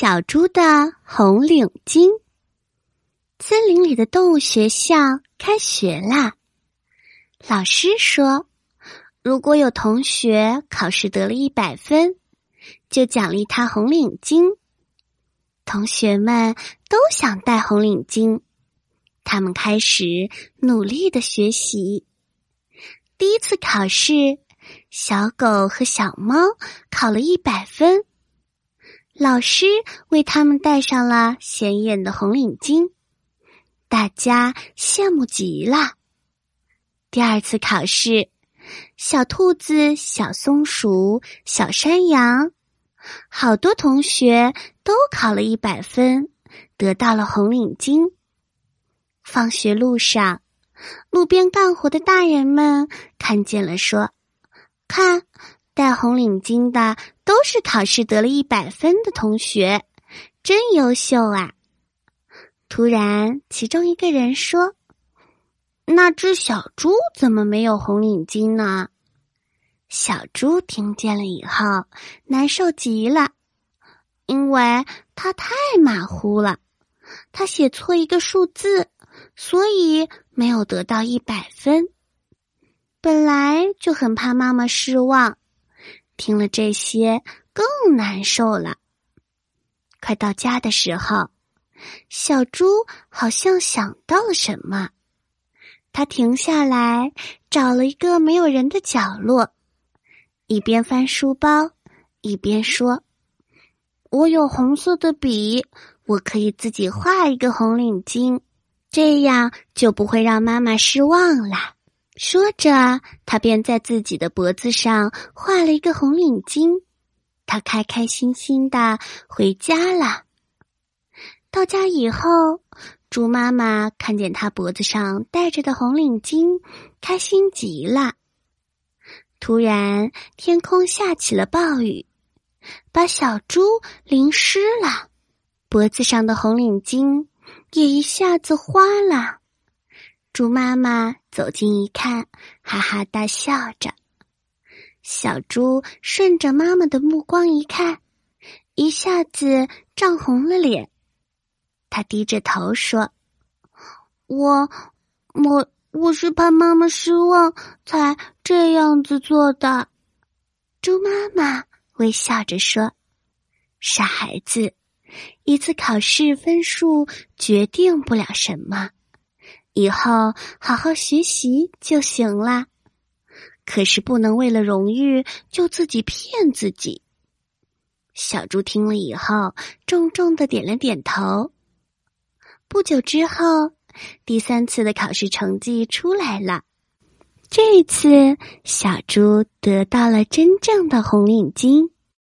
小猪的红领巾。森林里的动物学校开学啦！老师说，如果有同学考试得了一百分，就奖励他红领巾。同学们都想戴红领巾，他们开始努力的学习。第一次考试，小狗和小猫考了一百分。老师为他们戴上了显眼的红领巾，大家羡慕极了。第二次考试，小兔子、小松鼠、小山羊，好多同学都考了一百分，得到了红领巾。放学路上，路边干活的大人们看见了，说：“看。”戴红领巾的都是考试得了一百分的同学，真优秀啊！突然，其中一个人说：“那只小猪怎么没有红领巾呢？”小猪听见了以后，难受极了，因为他太马虎了，他写错一个数字，所以没有得到一百分。本来就很怕妈妈失望。听了这些，更难受了。快到家的时候，小猪好像想到了什么，他停下来，找了一个没有人的角落，一边翻书包，一边说：“我有红色的笔，我可以自己画一个红领巾，这样就不会让妈妈失望了。”说着，他便在自己的脖子上画了一个红领巾。他开开心心的回家了。到家以后，猪妈妈看见他脖子上戴着的红领巾，开心极了。突然，天空下起了暴雨，把小猪淋湿了，脖子上的红领巾也一下子花了。猪妈妈走近一看，哈哈大笑着。小猪顺着妈妈的目光一看，一下子涨红了脸。他低着头说：“我，我，我是怕妈妈失望才这样子做的。”猪妈妈微笑着说：“傻孩子，一次考试分数决定不了什么。”以后好好学习就行了，可是不能为了荣誉就自己骗自己。小猪听了以后，重重的点了点头。不久之后，第三次的考试成绩出来了，这一次小猪得到了真正的红领巾。